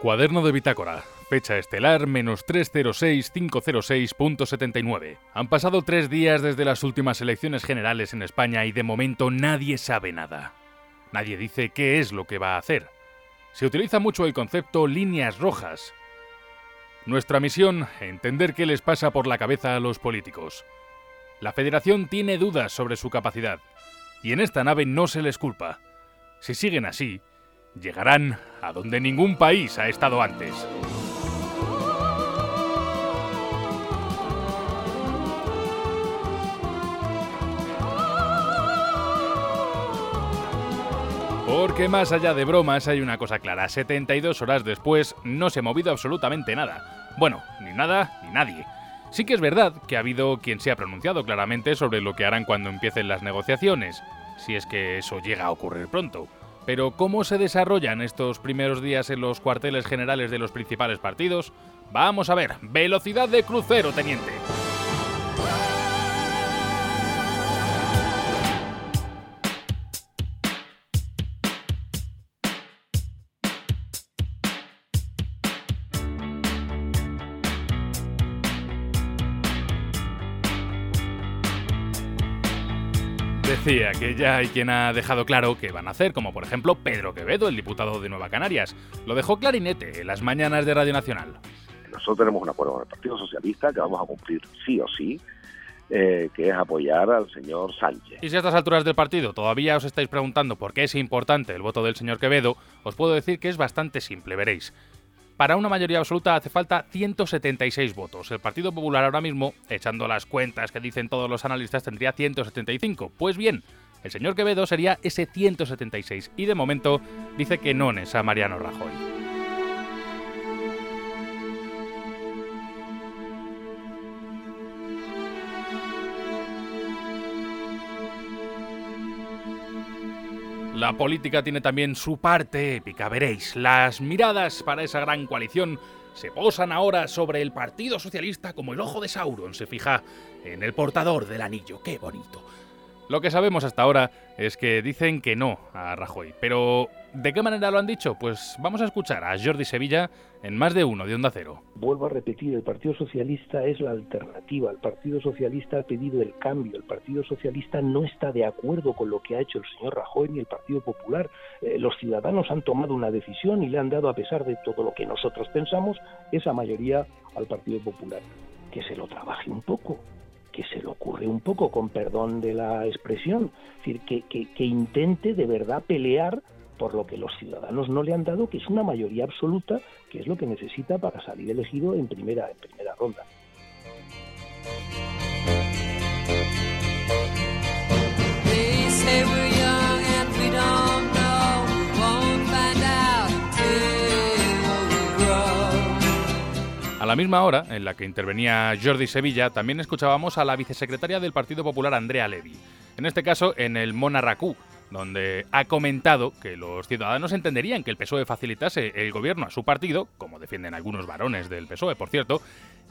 Cuaderno de bitácora. Fecha estelar menos 306506.79. Han pasado tres días desde las últimas elecciones generales en España y de momento nadie sabe nada. Nadie dice qué es lo que va a hacer. Se utiliza mucho el concepto líneas rojas. Nuestra misión, entender qué les pasa por la cabeza a los políticos. La federación tiene dudas sobre su capacidad, y en esta nave no se les culpa. Si siguen así, llegarán a donde ningún país ha estado antes. Porque más allá de bromas hay una cosa clara, 72 horas después no se ha movido absolutamente nada. Bueno, ni nada ni nadie. Sí que es verdad que ha habido quien se ha pronunciado claramente sobre lo que harán cuando empiecen las negociaciones, si es que eso llega a ocurrir pronto. Pero ¿cómo se desarrollan estos primeros días en los cuarteles generales de los principales partidos? Vamos a ver, velocidad de crucero, teniente. Decía que ya hay quien ha dejado claro que van a hacer, como por ejemplo Pedro Quevedo, el diputado de Nueva Canarias. Lo dejó clarinete en las mañanas de Radio Nacional. Nosotros tenemos un acuerdo con el Partido Socialista que vamos a cumplir sí o sí, eh, que es apoyar al señor Sánchez. Y si a estas alturas del partido todavía os estáis preguntando por qué es importante el voto del señor Quevedo, os puedo decir que es bastante simple, veréis. Para una mayoría absoluta hace falta 176 votos. El Partido Popular ahora mismo, echando las cuentas que dicen todos los analistas, tendría 175. Pues bien, el señor Quevedo sería ese 176 y de momento dice que no es a Mariano Rajoy. La política tiene también su parte épica, veréis. Las miradas para esa gran coalición se posan ahora sobre el Partido Socialista como el ojo de Sauron se fija en el portador del anillo. ¡Qué bonito! Lo que sabemos hasta ahora es que dicen que no a Rajoy. Pero, ¿de qué manera lo han dicho? Pues vamos a escuchar a Jordi Sevilla en más de uno de Onda Cero. Vuelvo a repetir, el Partido Socialista es la alternativa. El Partido Socialista ha pedido el cambio. El Partido Socialista no está de acuerdo con lo que ha hecho el señor Rajoy ni el Partido Popular. Eh, los ciudadanos han tomado una decisión y le han dado, a pesar de todo lo que nosotros pensamos, esa mayoría al Partido Popular. Que se lo trabaje un poco que se le ocurre un poco, con perdón de la expresión, decir, que, que, intente de verdad pelear por lo que los ciudadanos no le han dado, que es una mayoría absoluta, que es lo que necesita para salir elegido en primera, en primera ronda. Misma hora en la que intervenía Jordi Sevilla, también escuchábamos a la vicesecretaria del Partido Popular, Andrea Levy. En este caso, en el Monarracú, donde ha comentado que los ciudadanos entenderían que el PSOE facilitase el gobierno a su partido, como defienden algunos varones del PSOE, por cierto,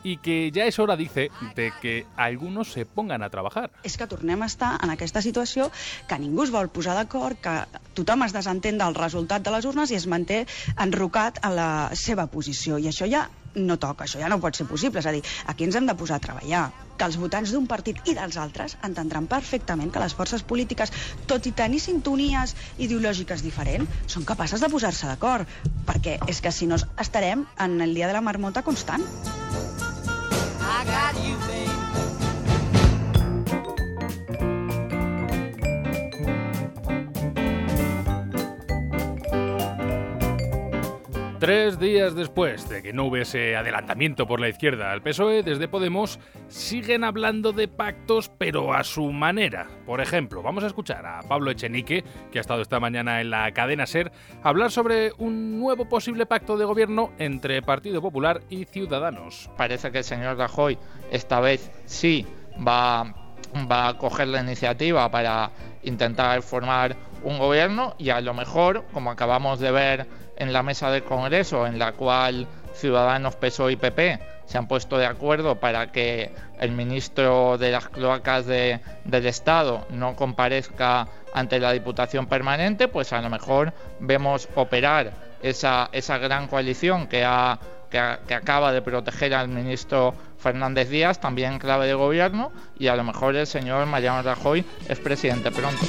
y que ya es hora, dice, de que algunos se pongan a trabajar. És que tornem a estar en aquesta situació que ningú es vol posar d'acord, que tothom es desentén del resultat de les urnes i es manté enrocat a la seva posició. I això ja no toca, això ja no pot ser possible. És a dir, aquí ens hem de posar a treballar. Que els votants d'un partit i dels altres entendran perfectament que les forces polítiques, tot i tenir sintonies ideològiques diferents, són capaces de posar-se d'acord. Perquè és que si no estarem en el dia de la marmota constant. Tres días después de que no hubiese adelantamiento por la izquierda al PSOE, desde Podemos siguen hablando de pactos, pero a su manera. Por ejemplo, vamos a escuchar a Pablo Echenique, que ha estado esta mañana en la cadena Ser, hablar sobre un nuevo posible pacto de gobierno entre Partido Popular y Ciudadanos. Parece que el señor Rajoy esta vez sí va, va a coger la iniciativa para intentar formar un gobierno y a lo mejor, como acabamos de ver en la mesa del Congreso, en la cual Ciudadanos, PSOE y PP se han puesto de acuerdo para que el ministro de las cloacas del Estado no comparezca ante la Diputación Permanente, pues a lo mejor vemos operar esa, esa gran coalición que, que, acaba de proteger al ministro Fernández Díaz, también clave de gobierno, y a lo mejor el señor Mariano Rajoy es presidente pronto.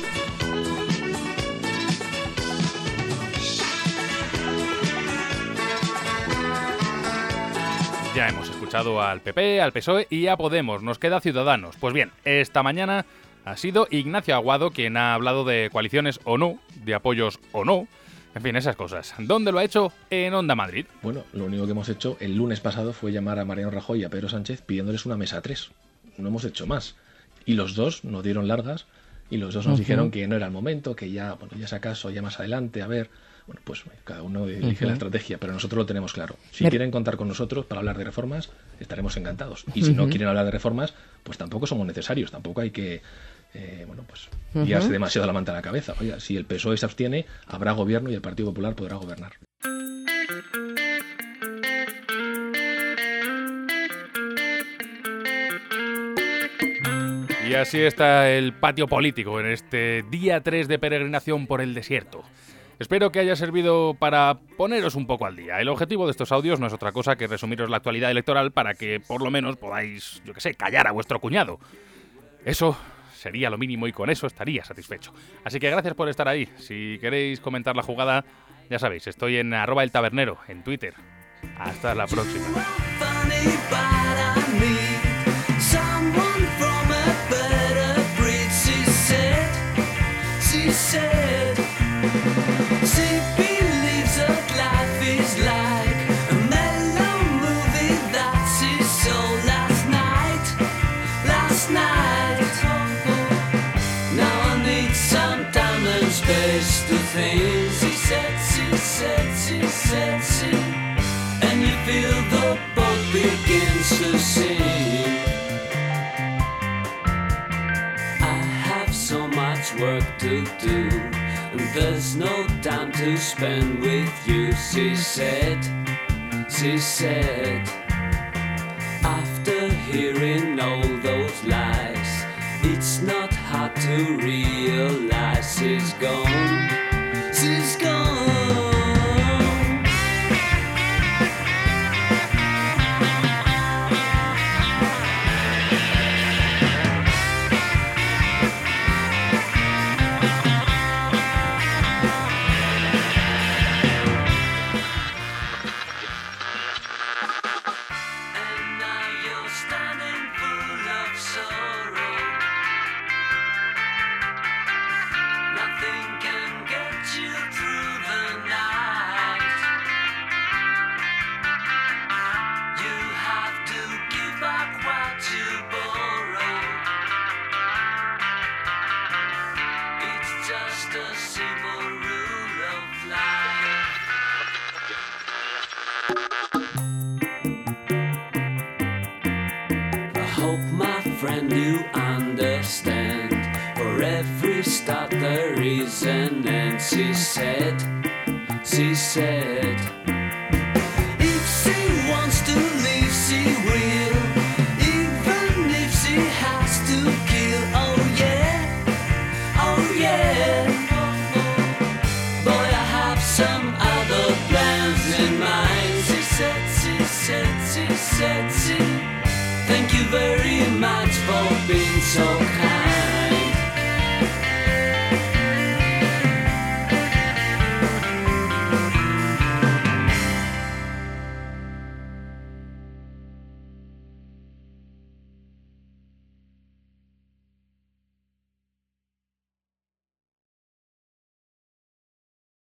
Ya hemos escuchado al PP, al PSOE y a Podemos. Nos queda Ciudadanos. Pues bien, esta mañana ha sido Ignacio Aguado quien ha hablado de coaliciones o no, de apoyos o no. En fin, esas cosas. ¿Dónde lo ha hecho? En Onda Madrid. Bueno, lo único que hemos hecho el lunes pasado fue llamar a Mariano Rajoy y a Pedro Sánchez pidiéndoles una mesa a tres. No hemos hecho más. Y los dos nos dieron largas y los dos nos dijeron que no era el momento, que ya, bueno, ya si acaso, ya más adelante, a ver. Bueno, pues cada uno elige la estrategia, pero nosotros lo tenemos claro. Si quieren contar con nosotros para hablar de reformas, estaremos encantados. Y si no quieren hablar de reformas, pues tampoco somos necesarios, tampoco hay que eh, bueno, pues guiarse demasiado la manta a la cabeza. Oiga, si el PSOE se abstiene, habrá gobierno y el Partido Popular podrá gobernar. Y así está el patio político en este día 3 de peregrinación por el desierto. Espero que haya servido para poneros un poco al día. El objetivo de estos audios no es otra cosa que resumiros la actualidad electoral para que por lo menos podáis, yo que sé, callar a vuestro cuñado. Eso sería lo mínimo y con eso estaría satisfecho. Así que gracias por estar ahí. Si queréis comentar la jugada, ya sabéis, estoy en arroba el tabernero en Twitter. Hasta la próxima. night. Now I need some time and space to think. She said, she said, she said, she. And you feel the boat begins to sink. I have so much work to do. There's no time to spend with you, she said. She said, after hearing all those lies, it's not hard to realize she's gone. hope, my friend, you understand. For every start there is an end, she said. She said. If she wants to leave, she will. Even if she has to kill, oh yeah, oh yeah. Boy, I have some other plans in mind. She said, she said. She said.